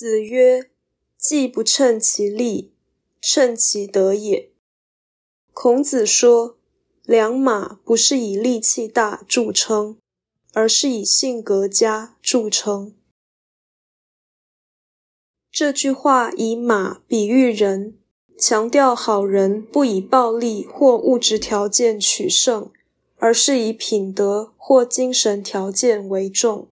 子曰既不称其力称其德也孔子说良马不是以力气大著称而是以性格佳著称这句话以马比喻人强调好人不以暴力或物质条件取胜而是以品德或精神条件为重